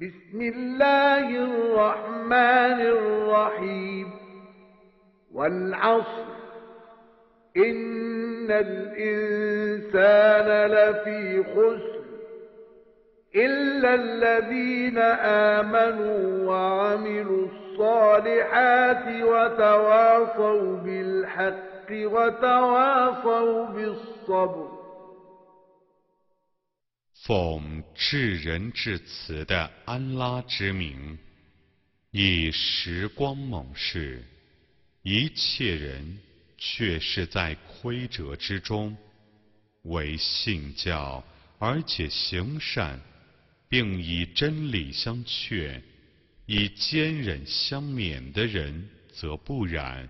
بسم الله الرحمن الرحيم. والعصر. إن الإنسان لفي خسر. إلا الذين آمنوا وعملوا الصالحات وتواصوا بالحق وتواصوا بالصبر. 奉至仁至慈的安拉之名，以时光猛士，一切人却是在亏折之中。为信教而且行善，并以真理相劝，以坚忍相勉的人则不然。